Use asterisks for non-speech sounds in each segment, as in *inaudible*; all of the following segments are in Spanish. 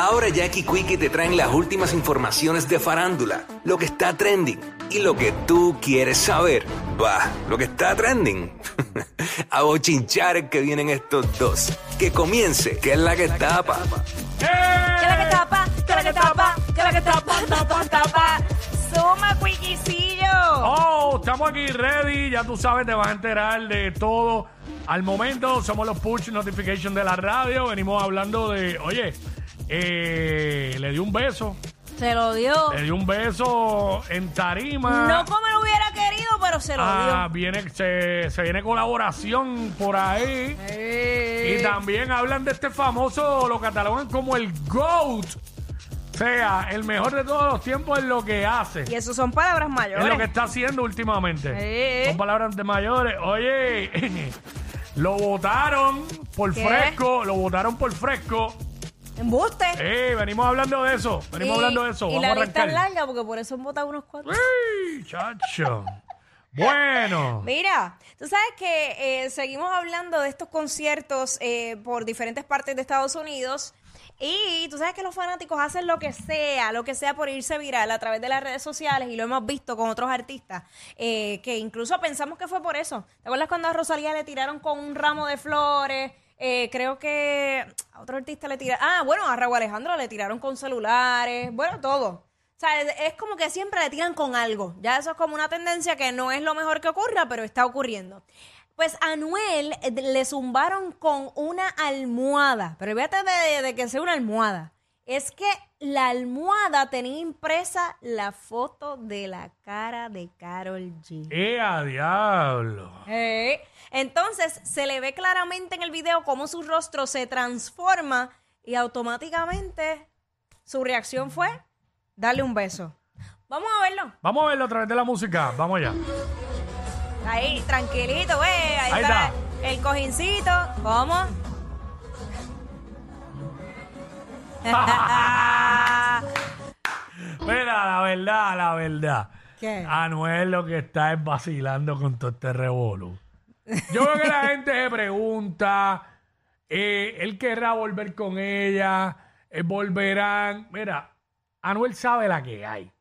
Ahora Jackie Quickie te traen las últimas informaciones de farándula, lo que está trending y lo que tú quieres saber. Va, lo que está trending. *laughs* A bochinchar que vienen estos dos. Que comience, que es la que tapa. ¿Qué es la que tapa? ¿Qué es la que tapa? ¿Qué es la que tapa? Tapa, tapa. Suma, Quickiecillo. Oh, estamos aquí ready. Ya tú sabes, te vas a enterar de todo. Al momento somos los push notification de la radio. Venimos hablando de, oye, eh, le dio un beso. Se lo dio. Le dio un beso en tarima. No como lo hubiera querido, pero se lo Ah, dio. viene, se, se viene colaboración por ahí. Eh. Y también hablan de este famoso, lo catalogan como el GOAT. O sea, el mejor de todos los tiempos en lo que hace. Y eso son palabras Es mayores. lo que está haciendo últimamente. Eh. Son palabras de mayores. Oye, *laughs* lo votaron por ¿Qué? fresco, lo votaron por fresco. Embuste. Eh, venimos hablando de eso. Venimos hablando de eso. Y Vamos la a lista es arrancar. larga porque por eso han votado unos cuantos. ¡Ey, chacho! Bueno. Mira, tú sabes que eh, seguimos hablando de estos conciertos eh, por diferentes partes de Estados Unidos y tú sabes que los fanáticos hacen lo que sea, lo que sea por irse viral a través de las redes sociales y lo hemos visto con otros artistas eh, que incluso pensamos que fue por eso. ¿Te acuerdas cuando a Rosalía le tiraron con un ramo de flores? Eh, creo que a otro artista le tiraron, ah, bueno, a Raúl Alejandro le tiraron con celulares, bueno, todo. O sea, es, como que siempre le tiran con algo. Ya eso es como una tendencia que no es lo mejor que ocurra, pero está ocurriendo. Pues a Anuel eh, le zumbaron con una almohada. Pero fíjate de, de que sea una almohada. Es que la almohada tenía impresa la foto de la cara de Carol G. ¡Eh, a diablo! Eh, Entonces se le ve claramente en el video cómo su rostro se transforma y automáticamente su reacción fue darle un beso. Vamos a verlo. Vamos a verlo a través de la música. Vamos allá. Ahí, tranquilito, güey. Ahí, Ahí está, está. el cojincito. ¿Cómo? *laughs* Mira, la verdad, la verdad. ¿Qué? Anuel lo que está es vacilando con todo este revolú. Yo veo que la gente se pregunta, eh, él querrá volver con ella, eh, volverán. Mira, Anuel sabe la que hay.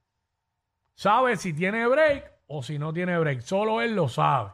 Sabe si tiene break o si no tiene break. Solo él lo sabe.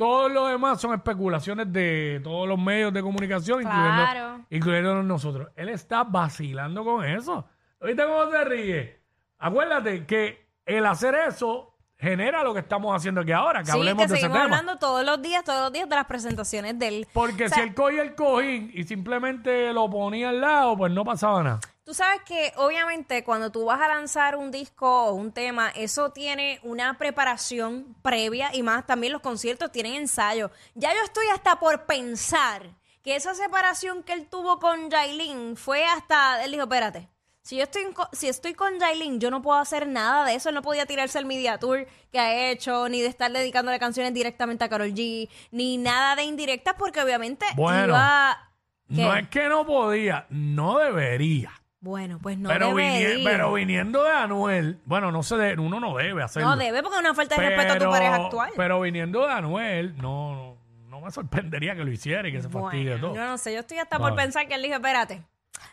Todo lo demás son especulaciones de todos los medios de comunicación, Claro. incluyendo, incluyéndonos nosotros. Él está vacilando con eso. ¿Viste cómo se ríe? Acuérdate que el hacer eso genera lo que estamos haciendo aquí ahora, que sí, hablemos que de ese seguimos tema. hablando todos los días, todos los días de las presentaciones del... Porque O sea, si él cogía el cojín y simplemente lo ponía al lado, pues no pasaba nada. Tú sabes que obviamente cuando tú vas a lanzar un disco o un tema, eso tiene una preparación previa y más también los conciertos tienen ensayo. Ya yo estoy hasta por pensar que esa separación que él tuvo con Jailin fue hasta, él dijo, espérate, si yo estoy, si estoy con Jailin, yo no puedo hacer nada de eso. Él no podía tirarse el media tour que ha hecho, ni de estar dedicándole canciones directamente a Carol G, ni nada de indirectas, porque obviamente Bueno, iba... ¿Qué? No es que no podía, no debería. Bueno, pues no pero, vinie- debería. pero viniendo de Anuel, bueno, no se de- uno no debe hacerlo. No debe porque es una falta de respeto a tu pareja actual. Pero viniendo de Anuel, no, no, no me sorprendería que lo hiciera y que se fastidie Bueno, todo. yo no sé, yo estoy hasta por pensar que él dijo, espérate,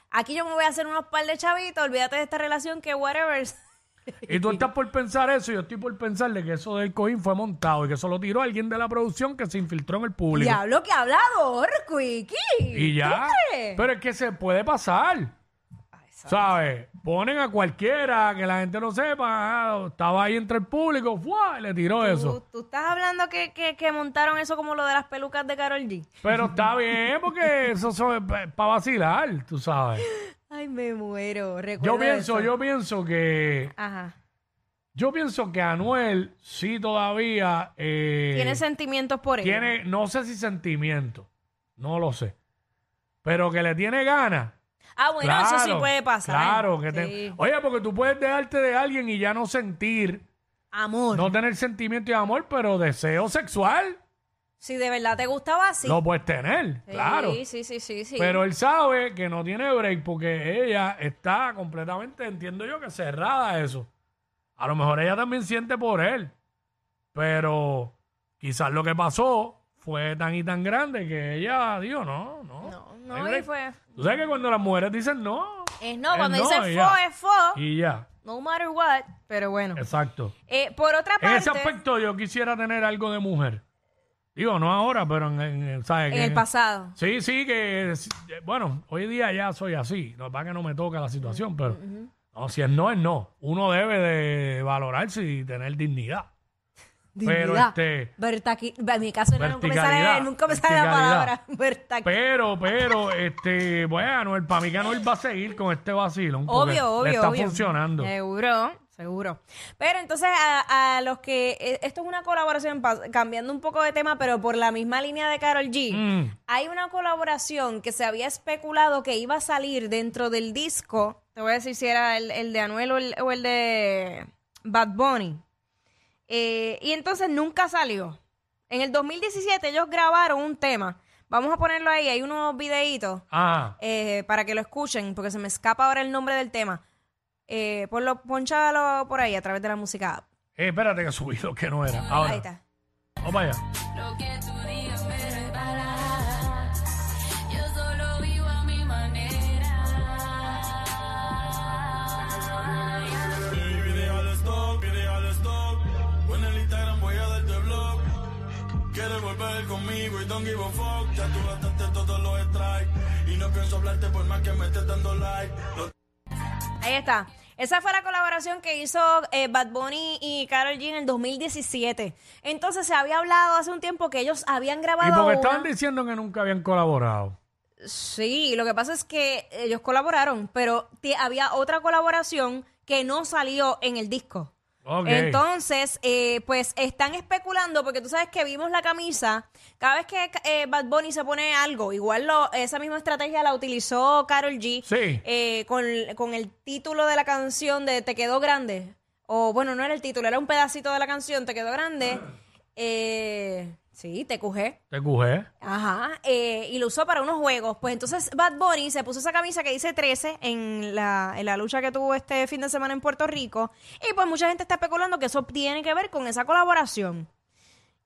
aquí yo me voy a hacer unos par de chavitos, olvídate de esta relación que whatever. *laughs* Y tú estás por pensar eso, y yo estoy por pensar de que eso del cojín fue montado y que eso lo tiró alguien de la producción que se infiltró en el público. Diablo que hablador, Quickie. Y ya. Pero es que se puede pasar. ¿Sabes? Ponen a cualquiera que la gente no sepa. ah, estaba ahí entre el público, ¡fua! le tiró ¿Tú, eso. tú estás hablando que, que, que montaron eso como lo de las pelucas de Carol G. Pero *laughs* está bien, porque eso es para vacilar, tú sabes. Ay, me muero. Yo Recuerda pienso, eso. yo pienso que. Ajá. Yo pienso que Anuel sí todavía. eh, Tiene sentimientos por él. tiene, no sé si sentimiento, no lo sé. Pero que le tiene ganas. Ah, bueno, eso sí puede pasar. Claro, que te- Sí. Oye, porque tú puedes dejarte de alguien y ya no sentir, Amor. no tener sentimiento y amor, pero deseo sexual Si de verdad te gustaba, sí. lo puedes tener, Sí, claro. Sí, sí, sí, sí. Pero él sabe que no tiene break porque ella está completamente, entiendo yo, que cerrada a eso. A lo mejor ella también siente por él, pero quizás lo que pasó fue tan y tan grande que ella dijo, no, no. No, no no, y break". fue... Tú sabes que cuando las mujeres dicen no, Es no, Es cuando no, dice y fo, ya. es fo. Y ya, No matter what. Pero bueno. exacto. Eh, por otra En parte, ese aspecto yo quisiera tener algo de mujer. Digo, no ahora, pero en, en- ¿sabes? en el pasado. Sí, sí, que eh, bueno, hoy día ya soy así. No para que no me toca la situación, pero no, si es no, es no. Uno debe de valorarse y tener dignidad. Pero este, Vertaqui- en mi caso no, nunca me sale, nunca me sale la palabra. *laughs* Vertaqui- pero, pero, este, bueno, el para mí que Anuel va a seguir con este vacilón. porque Obvio, obvio. Le está obvio. funcionando. Seguro, seguro. Pero entonces a, a los que. eh, Esto es una colaboración, cambiando un poco de tema, pero por la misma línea de Carol G. Mm. Hay una colaboración que se había especulado que iba a salir dentro del disco. Te voy a decir si era el, el de Anuel o el, o el de Bad Bunny. Eh, y entonces nunca salió. En el 2017 ellos grabaron un tema. Vamos a ponerlo ahí, hay unos videitos Ah, eh, para que lo escuchen, porque se me escapa ahora el nombre del tema. Eh, ponlo, ponchalo por ahí a través de la música app. eh, espérate que subí lo que no era. Ahora, Ahí está. vamos para allá. Lo que tú don't give a fuck. Ya tú gastaste todos los strikes. Y no pienso hablarte por más que me estés dando like. No Ahí está. Esa fue la colaboración que hizo eh, Bad Bunny y Karol G en el 2017. Entonces se había hablado hace un tiempo que ellos habían Y grabado porque una- estaban diciendo que nunca habían colaborado. Sí, lo que pasa es que ellos colaboraron, pero había otra colaboración que no salió en el disco. Entonces, eh, pues están especulando, porque tú sabes que vimos la camisa, cada vez que eh, Bad Bunny se pone algo, igual lo, esa misma estrategia la utilizó Carol G Sí. eh, con, con el título de la canción de Te quedó grande, o bueno, no era el título, era un pedacito de la canción, Te quedó grande, eh, sí, te cujé. Te cujé. Ajá, eh, y lo usó para unos juegos. Pues entonces Bad Bunny se puso esa camisa que dice 13 en la, en la lucha que tuvo este fin de semana en Puerto Rico. Y pues mucha gente está especulando que eso tiene que ver con esa colaboración.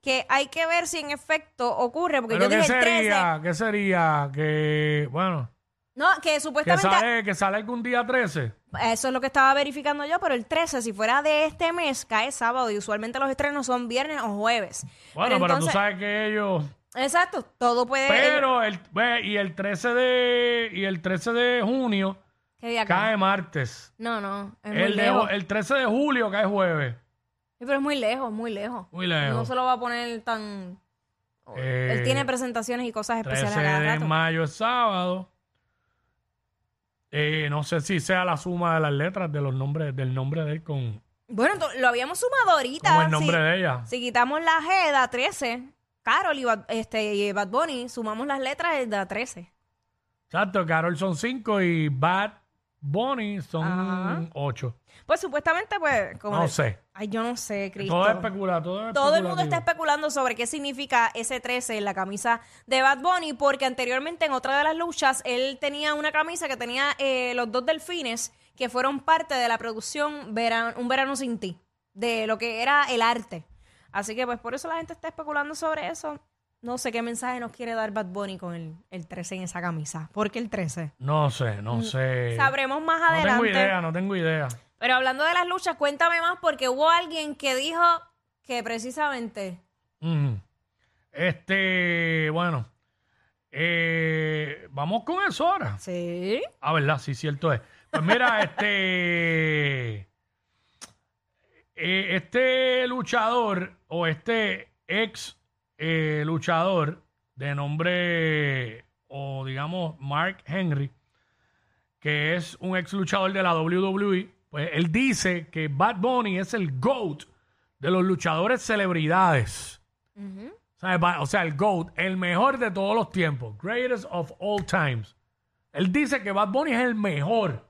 Que hay que ver si en efecto ocurre, porque Pero yo ¿qué dije el 13. sería? ¿Qué sería? Que, bueno, No, que que supuestamente. sale, que sale algún día 13. Eso es lo que estaba verificando yo, pero el 13, si fuera de este mes, cae sábado y usualmente los estrenos son viernes o jueves. Bueno, pero, entonces- tú sabes que ellos... Exacto, todo puede. Pero, el, ve, y el 13 de y el 13 de junio ¿Qué día cae? cae martes. No, no, es muy El, de- lejos. el 13 de julio cae jueves. Sí, pero es muy lejos, muy lejos. Muy lejos. No se lo va a poner tan... Eh, Él tiene presentaciones y cosas 13 especiales a cada de rato. mayo es sábado. Eh, no sé si sea la suma de las letras de los nombres del nombre de él con, Bueno, to- lo habíamos sumado ahorita. con el nombre si, de ella. si quitamos la G de 13, Carol y Bad, este, y Bad Bunny, sumamos las letras de la 13. Exacto, Carol son 5 y Bad Ajá. son 8. Pues supuestamente, pues... Como No sé. Ay, yo no sé, Cristo. Todo es especulado, todo es Todo el mundo está especulativo. especulando sobre qué significa ese 13 en la camisa de Bad Bunny, porque anteriormente en otra de las luchas él tenía una camisa que tenía eh, los dos delfines que fueron parte de la producción Veran- Un Verano Sin Ti, de lo que era el arte. Así que pues por eso la gente está especulando sobre eso. No sé qué mensaje nos quiere dar Bad Bunny con el, el 13 en esa camisa. ¿Por qué el 13? No sé, no sé. Mm, Sabremos más No adelante. tengo idea, no tengo idea. Pero hablando de las luchas, cuéntame más porque hubo alguien que dijo que precisamente... Este, bueno. eh, vamos con eso ahora. Sí. Ah, verdad, sí, cierto es. Pues mira, *laughs* este. eh, este luchador o este ex eh, luchador de nombre, o digamos, Mark Henry, que es un ex luchador de la WWE, pues él dice que Bad Bunny es el GOAT de los luchadores celebridades. Va- O sea, el GOAT, el mejor de todos los tiempos, greatest of all times. Él dice que Bad Bunny es el mejor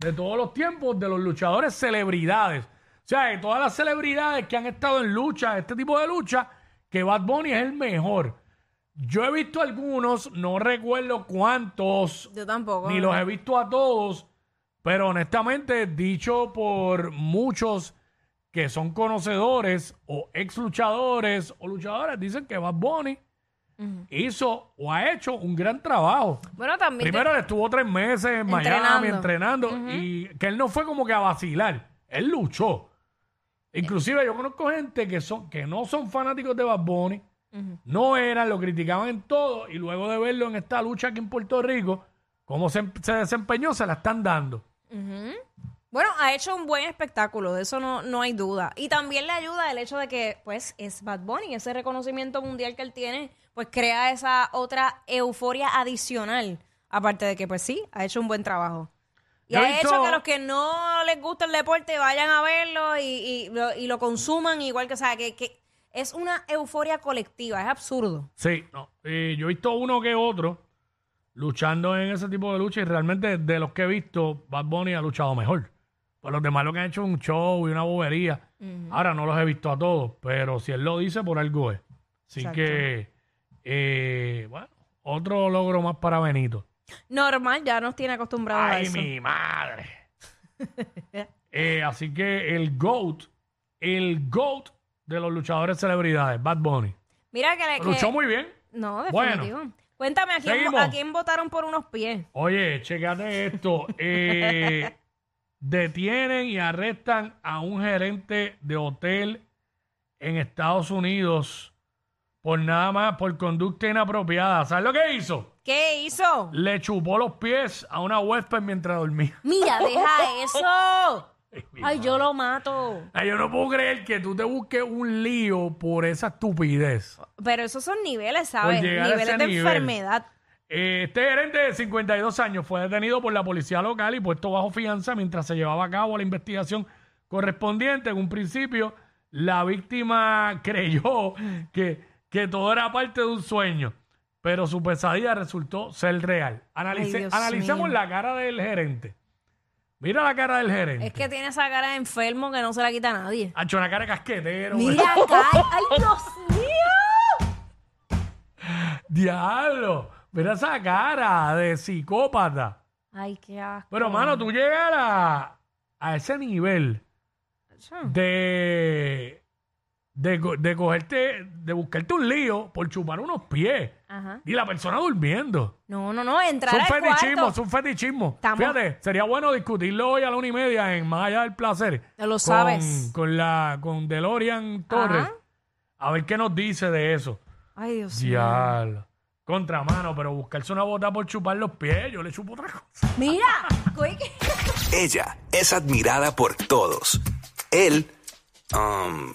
de todos los tiempos de los luchadores celebridades. O sea, de todas las celebridades que han estado en lucha, este tipo de lucha, que Bad Bunny es el mejor. Yo he visto algunos, no recuerdo cuántos, Yo tampoco. ni los he visto a todos, pero honestamente, dicho por muchos que son conocedores o ex luchadores o luchadores, dicen que Bad Bunny hizo o ha hecho un gran trabajo. Bueno, también. Primero él estuvo tres meses en Miami Entrenando. entrenando y que él no fue como que a vacilar, él luchó. Inclusive yo conozco gente que son que no son fanáticos de Bad Bunny, no eran, lo criticaban en todo y luego de verlo en esta lucha aquí en Puerto Rico, cómo se, se desempeñó, se la están dando. Bueno, ha hecho un buen espectáculo, de eso no, no hay duda. Y también le ayuda el hecho de que, pues, es Bad Bunny, ese reconocimiento mundial que él tiene, pues crea esa otra euforia adicional. Aparte de que, pues sí, ha hecho un buen trabajo. Y ha hecho que los que no les gusta el deporte vayan a verlo y, y lo, y lo consuman igual que, o sea, que, que es una euforia colectiva, es absurdo. Sí, no. eh, yo he visto uno que otro luchando en ese tipo de lucha y realmente de los que he visto, Bad Bunny ha luchado mejor. Pues los demás lo que han hecho es un show y una bobería. Ahora no los he visto a todos, pero si él lo dice, por algo es. Así Exacto. que, eh, bueno, otro logro más para Benito. Normal, ya nos tiene acostumbrados a ¡Ay, eso. mi madre! *laughs* Eh, así que el GOAT, el GOAT de los luchadores celebridades, Bad Bunny. Mira que le... que- Luchó muy bien. No, Bueno. definitivo. Cuéntame, ¿a quién, Seguimos. ¿a quién votaron por unos pies? Oye, checate esto. Eh, *laughs* detienen y arrestan a un gerente de hotel en Estados Unidos por nada más, por conducta inapropiada. ¿Sabes lo que hizo? ¿Qué hizo? Le chupó los pies a una huésped mientras dormía. Mira, deja *laughs* eso. Ay, yo lo mato. Ay, yo no puedo creer que tú te busques un lío por esa estupidez. Pero esos son niveles, ¿sabes? Por llegar a Niveles ese de nivel. enfermedad. Eh, Este gerente de 52 años fue detenido por la policía local y puesto bajo fianza mientras se llevaba a cabo la investigación correspondiente. En un principio, la víctima *laughs* creyó que, que todo era parte de un sueño, pero su pesadilla resultó ser real. Analice- Ay, Dios analicemos mío. la cara del gerente. Mira la cara del gerente. Es que tiene esa cara de enfermo que no se la quita a nadie. Ha hecho una cara de casquetero. Mira *laughs* acá. ¡Ay, Dios mío! Diablo. Mira esa cara de psicópata. Ay, qué asco. Pero, mano, tú llegas a, a ese nivel de, de, co- de cogerte, de buscarte un lío por chupar unos pies. Ajá. Y la persona durmiendo. No, no, no. Es Entrar un al fetichismo, cuarto. es un fetichismo. Estamos- Fíjate, sería bueno discutirlo hoy a la una y media en Más allá del placer. Ya lo con- sabes. Con la, con Delorian Torres. Ajá. A ver qué nos dice de eso. Ay, Dios mío. Diablo. Contramano, pero buscarse una bota por chupar los pies, yo le chupo otra cosa. Mira. *laughs* que- Ella es admirada por todos. Él, um,